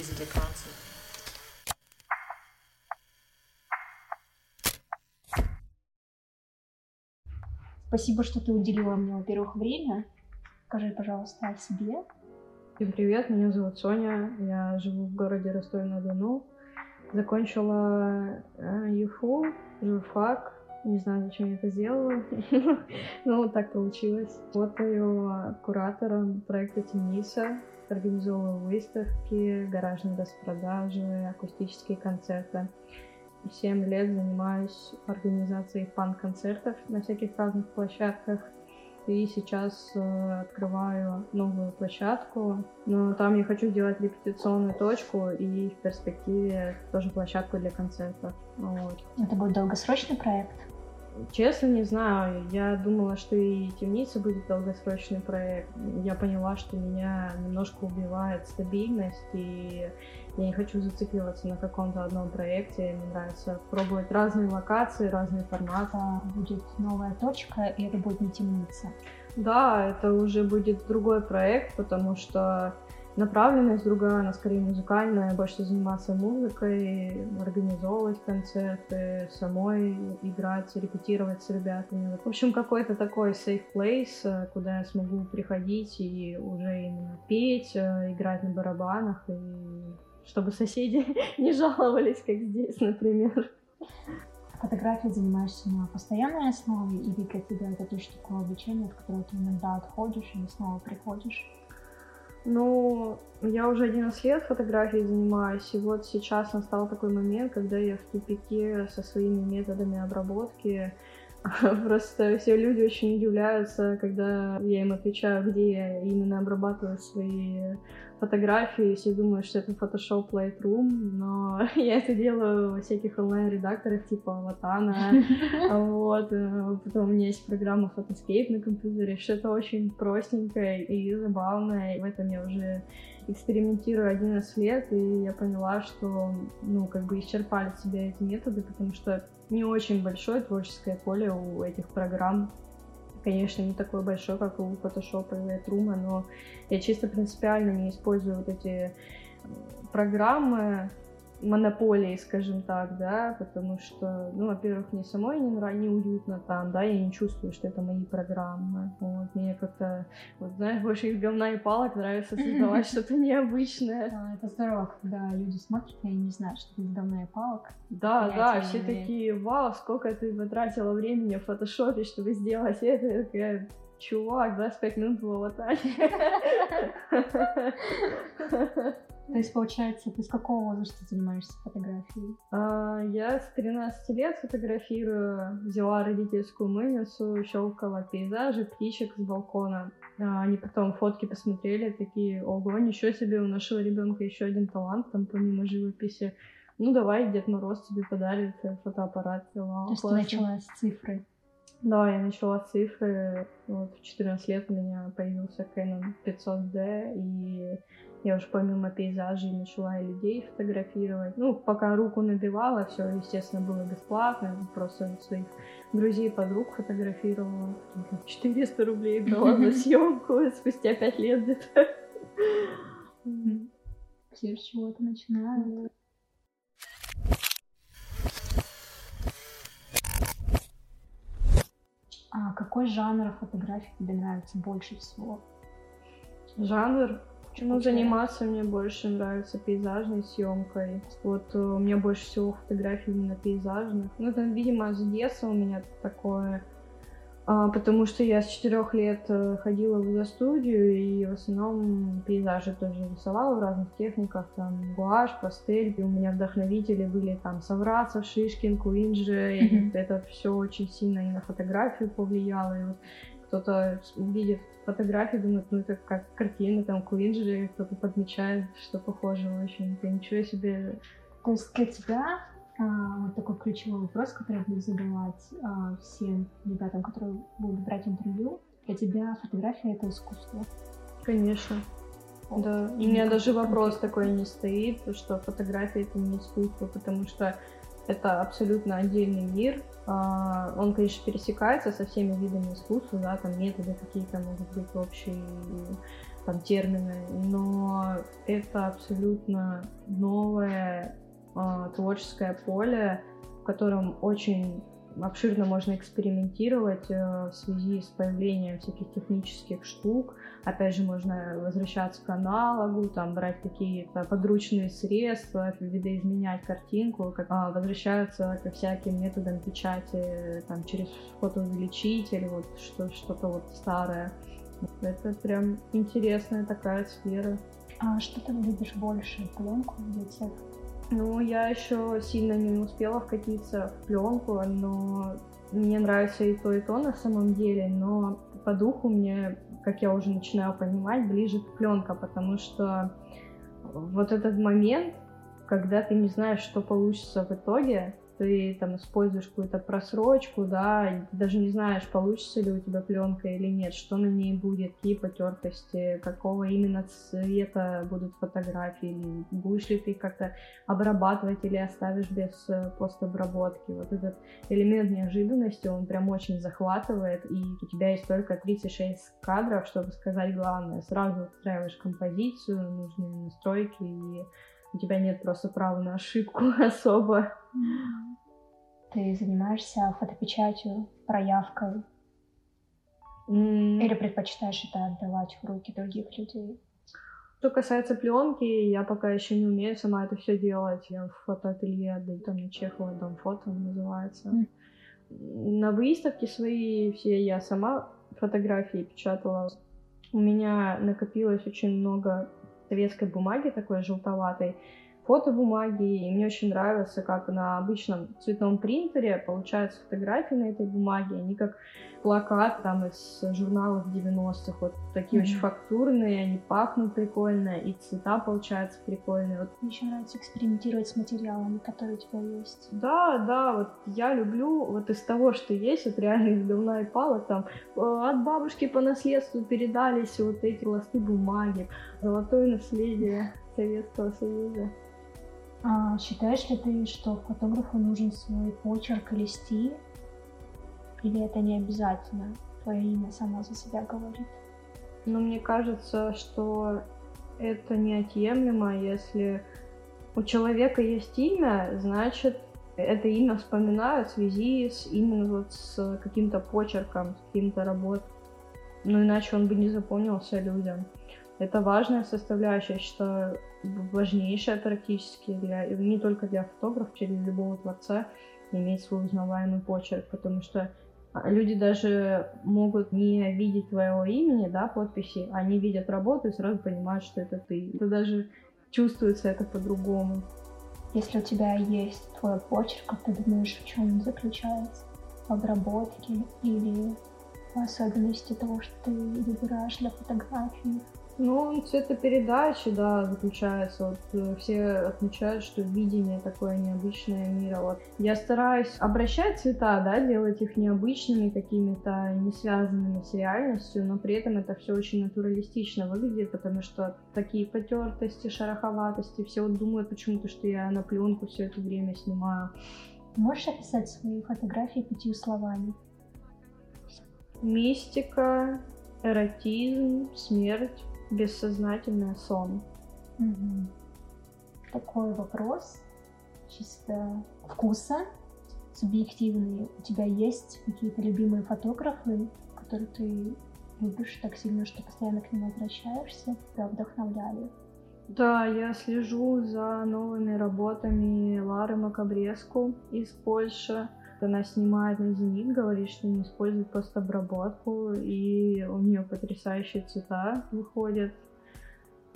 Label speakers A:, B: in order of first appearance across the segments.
A: Visited Council.
B: Спасибо, что ты уделила мне, во-первых, время. Скажи, пожалуйста, о себе.
C: Всем привет, меня зовут Соня, я живу в городе Ростове-на-Дону. Закончила э, ЮФУ, журфак, не знаю, зачем я это сделала, но вот так получилось. Работаю куратором проекта Тениса, организовываю выставки, гаражные распродажи, акустические концерты. Семь лет занимаюсь организацией фан-концертов на всяких разных площадках. И сейчас э, открываю новую площадку, но там я хочу сделать репетиционную точку и в перспективе тоже площадку для концертов. Вот.
B: Это будет долгосрочный проект?
C: Честно, не знаю. Я думала, что и темница будет долгосрочный проект. Я поняла, что меня немножко убивает стабильность, и я не хочу зацикливаться на каком-то одном проекте. Мне нравится пробовать разные локации, разные форматы.
B: Будет новая точка, и это будет не темница.
C: Да, это уже будет другой проект, потому что направленность другая, она скорее музыкальная, больше заниматься музыкой, организовывать концерты, самой играть, репетировать с ребятами. В общем, какой-то такой safe place, э, куда я смогу приходить и уже именно петь, э, играть на барабанах, и чтобы соседи не жаловались, как здесь, например.
B: Фотографией занимаешься на постоянной основе или для тебя это тоже такое обучение, от которого ты иногда отходишь и снова приходишь?
C: Ну, я уже 11 лет фотографией занимаюсь, и вот сейчас настал такой момент, когда я в тупике со своими методами обработки. Просто все люди очень удивляются, когда я им отвечаю, где я именно обрабатываю свои фотографии, все думают, что это Photoshop Lightroom, но я это делаю во всяких онлайн-редакторах типа Аватана, вот, э, потом у меня есть программа Photoscape на компьютере, что-то очень простенькое и забавное, в этом я уже экспериментирую 11 лет, и я поняла, что, ну, как бы исчерпали себя эти методы, потому что не очень большое творческое поле у этих программ, конечно, не такой большой, как у Photoshop и Lightroom, но я чисто принципиально не использую вот эти программы, монополии, скажем так, да, потому что, ну, во-первых, мне самой не нравится, неуютно там, да, я не чувствую, что это мои программы, вот, мне как-то, вот, знаешь, больше из говна и палок нравится создавать что-то необычное.
B: А, это здорово, когда люди смотрят, и не знают, что это из говна и палок.
C: Да, да, все такие, вау, сколько ты потратила времени в фотошопе, чтобы сделать это, я такая, чувак, 25 минут в аватаре.
B: То есть, получается, ты с какого возраста занимаешься фотографией?
C: А, я с 13 лет фотографирую, взяла родительскую мыльницу, щелкала пейзажи, птичек с балкона. А, они потом фотки посмотрели, такие, ого, ничего себе, у нашего ребенка еще один талант, там помимо живописи. Ну давай, Дед Мороз тебе подарит фотоаппарат.
B: Вау, То есть классно. ты начала с цифры?
C: Да, я начала с цифры. Вот в 14 лет у меня появился Canon 500D, и я уже помимо пейзажей начала и людей фотографировать. Ну, пока руку набивала, все, естественно, было бесплатно. Просто своих друзей, подруг фотографировала. 400 рублей брала за съемку спустя 5 лет где-то.
B: Все с чего-то начинают. А какой жанр фотографий тебе нравится больше всего?
C: Жанр? Ну, заниматься мне больше нравится пейзажной съемкой. Вот э, у меня больше всего фотографий именно пейзажных. Ну, это, видимо, с детства у меня такое. А, потому что я с четырех лет э, ходила в студию и в основном пейзажи тоже рисовала в разных техниках, там гуашь, пастель. И у меня вдохновители были там Саврасов, Шишкин, Куинджи. Mm-hmm. это все очень сильно и на фотографию повлияло. И вот кто-то видит фотографии, думает, ну это как картина, там Куинджи, кто-то подмечает, что похоже очень. Это ничего себе.
B: То есть для тебя а, вот такой ключевой вопрос, который я буду задавать а, всем ребятам, которые будут брать интервью. Для тебя фотография — это искусство?
C: Конечно. Да, и у меня даже вопрос такой не стоит, что фотография это не искусство, потому что это абсолютно отдельный мир. А, он, конечно, пересекается со всеми видами искусства, да, там методы какие-то могут быть общие, там термины, но это абсолютно новое э, творческое поле, в котором очень обширно можно экспериментировать э, в связи с появлением всяких технических штук. Опять же, можно возвращаться к аналогу, там, брать какие-то подручные средства, видоизменять картинку, как, а, возвращаться ко всяким методам печати там, через фотоувеличитель, вот что, что-то вот старое. Это прям интересная такая сфера.
B: А что ты любишь больше, пленку или цифру?
C: Ну, я еще сильно не успела вкатиться в пленку, но мне нравится и то, и то на самом деле, но по духу мне, как я уже начинаю понимать, ближе пленка, потому что вот этот момент, когда ты не знаешь, что получится в итоге, ты там используешь какую-то просрочку, да, даже не знаешь, получится ли у тебя пленка или нет, что на ней будет, какие потертости, какого именно цвета будут фотографии, будешь ли ты как-то обрабатывать или оставишь без э, постобработки. Вот этот элемент неожиданности, он прям очень захватывает, и у тебя есть только 36 кадров, чтобы сказать главное. Сразу устраиваешь композицию, нужные настройки и у тебя нет просто права на ошибку особо.
B: Ты занимаешься фотопечатью, проявкой? Mm. Или предпочитаешь это отдавать в руки других людей?
C: Что касается пленки, я пока еще не умею сама это все делать. Я в фотоателье отдаю, там на Чехова дом фото называется. Mm. На выставке свои все я сама фотографии печатала. У меня накопилось очень много советской бумаги, такой желтоватой, фотобумаги, и мне очень нравится, как на обычном цветном принтере получаются фотографии на этой бумаге, они как плакат там из журналов 90-х, вот такие mm-hmm. очень фактурные, они пахнут прикольно, и цвета получаются прикольные. Вот.
B: Мне еще нравится экспериментировать с материалами, которые у тебя есть.
C: Да, да, вот я люблю вот из того, что есть, вот реально из говна и палок, там э, от бабушки по наследству передались вот эти ласты бумаги, золотое наследие Советского Союза.
B: А считаешь ли ты, что фотографу нужен свой почерк или стиль? Или это не обязательно? Твое имя само за себя говорит.
C: Но ну, мне кажется, что это неотъемлемо, если у человека есть имя, значит, это имя вспоминают в связи с именно вот с каким-то почерком, с каким-то работой. Ну, иначе он бы не запомнился людям. Это важная составляющая, я считаю, важнейшая практически для, не только для фотографа, для любого творца иметь свой узнаваемый почерк, потому что а, люди даже могут не видеть твоего имени, да, подписи, они видят работу и сразу понимают, что это ты. Это даже чувствуется это по-другому.
B: Если у тебя есть твой почерк, как ты думаешь, в чем он заключается? В обработке или особенности того, что ты выбираешь для фотографии?
C: Ну, цветопередача, да, заключается. Вот э, все отмечают, что видение такое необычное мира. Вот я стараюсь обращать цвета, да, делать их необычными, какими-то не связанными с реальностью, но при этом это все очень натуралистично выглядит, потому что такие потертости, шероховатости, все вот думают почему-то, что я на пленку все это время снимаю.
B: Можешь описать свои фотографии пятью словами?
C: Мистика, эротизм, смерть, бессознательное сон.
B: Угу. Такой вопрос чисто вкуса, субъективный. У тебя есть какие-то любимые фотографы, которые ты любишь так сильно, что постоянно к ним возвращаешься, тебя вдохновляли?
C: Да, я слежу за новыми работами Лары Макабреску из Польши. Она снимает на зенит, говорит, что не использует постобработку, и у нее потрясающие цвета выходят.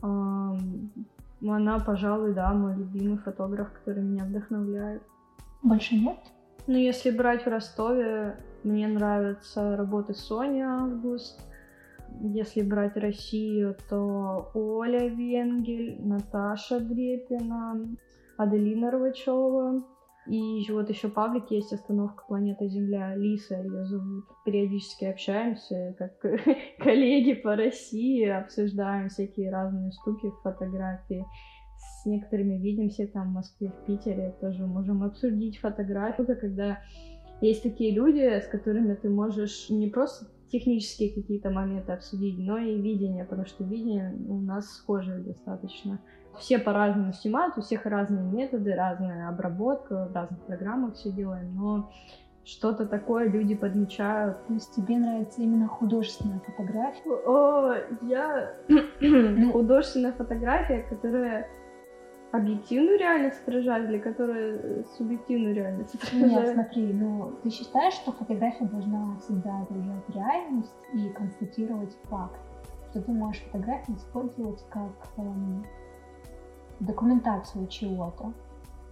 C: Она, пожалуй, да, мой любимый фотограф, который меня вдохновляет.
B: Больше нет?
C: Ну, если брать в Ростове, мне нравятся работы Сони Август. Если брать Россию, то Оля Венгель, Наташа Дрепина, Аделина Рвачева. И вот еще паблик есть «Остановка планета Земля». Лиса ее зовут. Периодически общаемся, как коллеги по России, обсуждаем всякие разные штуки фотографии. с некоторыми видимся там в Москве, в Питере, тоже можем обсудить фотографию, когда есть такие люди, с которыми ты можешь не просто технические какие-то моменты обсудить, но и видение, потому что видение у нас схожее достаточно. Все по-разному снимают, у всех разные методы, разная обработка, в разных программах все делаем, но что-то такое люди подмечают.
B: То есть тебе нравится именно художественная фотография?
C: О, я... Ну, художественная фотография, которая объективную реальность отражает или которая субъективную реальность отражает?
B: Нет, смотри, ну ты считаешь, что фотография должна всегда отражать реальность и констатировать факт? Что ты можешь фотографию использовать как эм, документацию чего-то?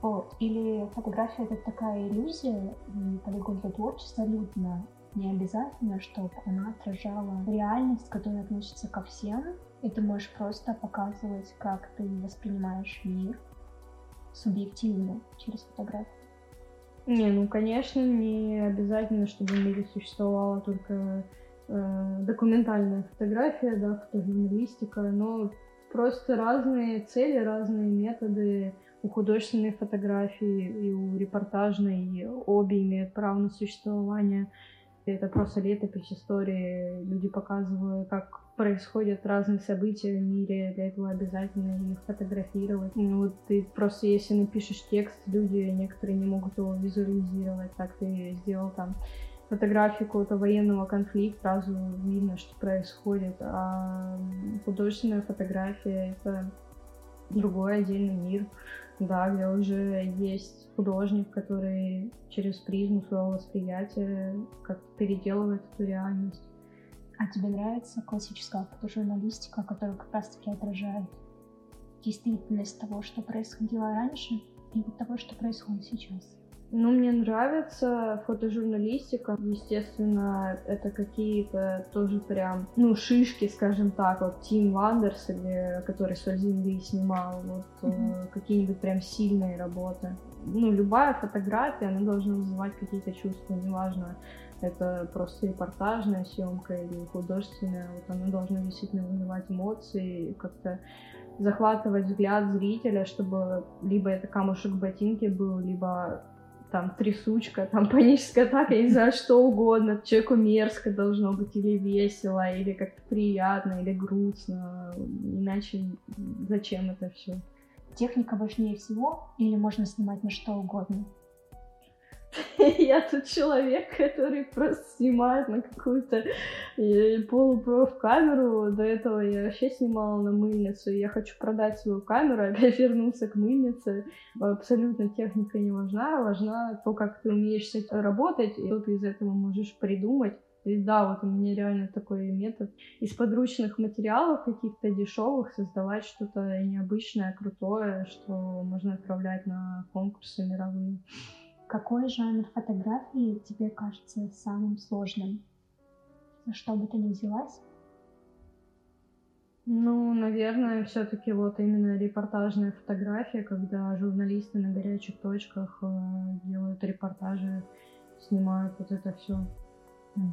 B: Вот. Или фотография это такая иллюзия, и полигон для творчества абсолютно не обязательно, чтобы она отражала реальность, которая относится ко всем, и ты можешь просто показывать, как ты воспринимаешь мир субъективно через фотографию.
C: Не, ну конечно, не обязательно, чтобы в мире существовала только э, документальная фотография, да, фотожурналистика, но просто разные цели, разные методы у художественной фотографии и у репортажной, обе имеют право на существование. Это просто летопись истории. Люди показывают, как происходят разные события в мире, для этого обязательно их фотографировать. Ну, вот ты просто, если напишешь текст, люди некоторые не могут его визуализировать, так ты сделал там фотографию какого-то военного конфликта, сразу видно, что происходит, а художественная фотография — это другой отдельный мир, да, где уже есть художник, который через призму своего восприятия как-то переделывает эту реальность.
B: А тебе нравится классическая фотожурналистика, которая как раз-таки отражает действительность того, что происходило раньше, и того, что происходит сейчас?
C: Ну, мне нравится фотожурналистика. Естественно, это какие-то тоже прям, ну, шишки, скажем так. Вот Тим Вандерс, или, который с земли снимал, вот mm-hmm. какие-нибудь прям сильные работы. Ну, любая фотография, она должна вызывать какие-то чувства, неважно, это просто репортажная съемка или художественная, вот она должна действительно вызывать эмоции, как-то захватывать взгляд зрителя, чтобы либо это камушек в ботинке был, либо там трясучка, там паническая атака, я не знаю, что угодно. Человеку мерзко должно быть или весело, или как-то приятно, или грустно. Иначе зачем это все?
B: Техника важнее всего или можно снимать на что угодно?
C: Я тут человек, который просто снимает на какую-то полупроф камеру. До этого я вообще снимала на мыльницу. Я хочу продать свою камеру, опять вернуться к мыльнице. Абсолютно техника не важна. Важна то, как ты умеешь с этим работать, и что ты из этого можешь придумать. И да, вот у меня реально такой метод. Из подручных материалов каких-то дешевых создавать что-то необычное, крутое, что можно отправлять на конкурсы мировые.
B: Какой жанр фотографии тебе кажется самым сложным? За что бы ты ни взялась?
C: Ну, наверное, все-таки вот именно репортажная фотография, когда журналисты на горячих точках э, делают репортажи, снимают вот это все.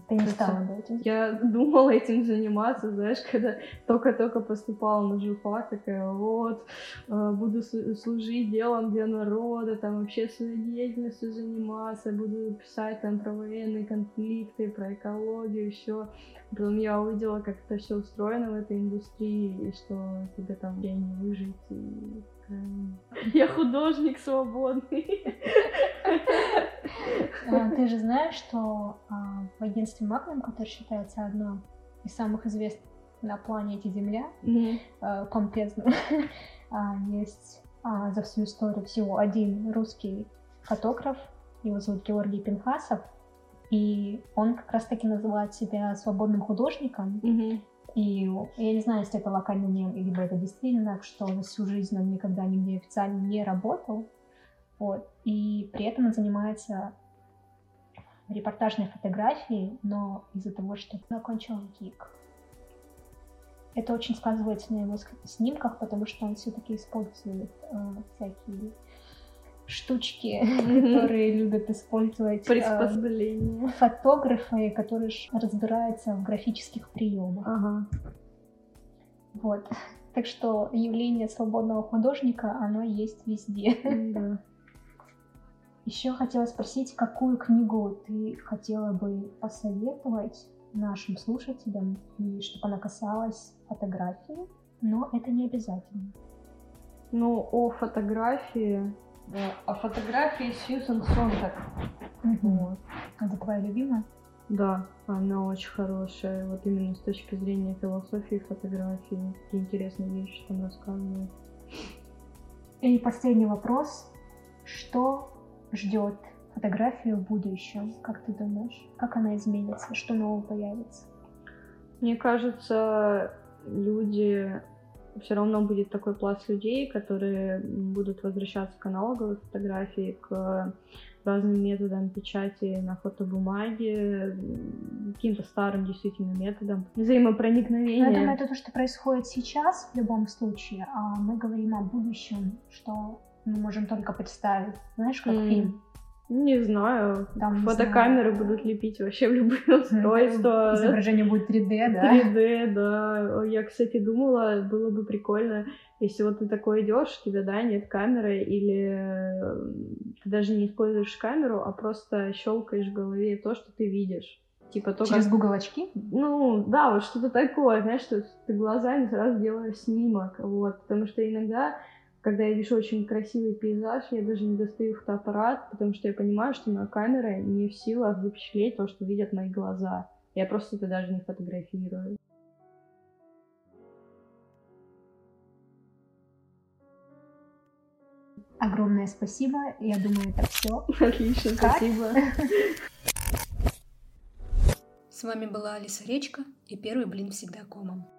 B: Ты не стала бы этим?
C: Я думала этим заниматься, знаешь, когда только-только поступала на журфак, такая, вот, э, буду служить делом для народа, там, общественной деятельностью заниматься, буду писать там про военные конфликты, про экологию, все. Потом я увидела, как это все устроено в этой индустрии, и что тебе там где не выжить, и я художник свободный.
B: А, ты же знаешь, что а, в агентстве Magnum, которое считается одно из самых известных на планете Земля, mm-hmm. помпезно, есть за всю историю всего один русский фотограф, его зовут Георгий Пинхасов, и он как раз-таки называет себя свободным художником. И я не знаю, если это локальный мем, либо это действительно, что за всю жизнь он никогда нигде официально не работал. Вот. И при этом он занимается репортажной фотографией, но из-за того, что закончил ГИК. Это очень сказывается на его снимках, потому что он все-таки использует э, всякие штучки, которые любят использовать
C: э, приспособления.
B: фотографы, которые разбираются в графических приемах.
C: Ага.
B: Вот. Так что явление свободного художника, оно есть везде.
C: Да.
B: Еще хотела спросить, какую книгу ты хотела бы посоветовать нашим слушателям, и чтобы она касалась фотографии, но это не обязательно.
C: Ну, о фотографии... О фотографии Сьюзен Сонтак. Вот.
B: Это твоя любимая?
C: Да, она очень хорошая. Вот именно с точки зрения философии фотографии. Какие интересные вещи там рассказывают.
B: И последний вопрос. Что ждет фотографию в будущем? Как ты думаешь? Как она изменится? Что нового появится?
C: Мне кажется, люди все равно будет такой пласт людей, которые будут возвращаться к аналоговой фотографии, к разным методам печати на фотобумаге, каким-то старым действительно методом взаимопроникновения.
B: Ну, я думаю, это то, что происходит сейчас в любом случае, а мы говорим о будущем, что мы можем только представить. Знаешь, как mm. фильм
C: не знаю. Там, Фотокамеры знаю. будут лепить вообще в любое устройство.
B: Изображение будет 3D, да?
C: 3D, да. Я, кстати, думала, было бы прикольно, если вот ты такой идешь, у тебя, да, нет камеры, или э, ты даже не используешь камеру, а просто щелкаешь в голове то, что ты видишь.
B: Типа то, Через как... Google очки?
C: Ну, да, вот что-то такое, знаешь, что ты глазами сразу делаешь снимок, вот, потому что иногда когда я вижу очень красивый пейзаж, я даже не достаю фотоаппарат, потому что я понимаю, что на камере не в силах запечатлеть то, что видят мои глаза. Я просто это даже не фотографирую.
B: Огромное спасибо. Я думаю, это все.
C: Отлично, спасибо.
A: С вами была Алиса Речка и первый блин всегда комом.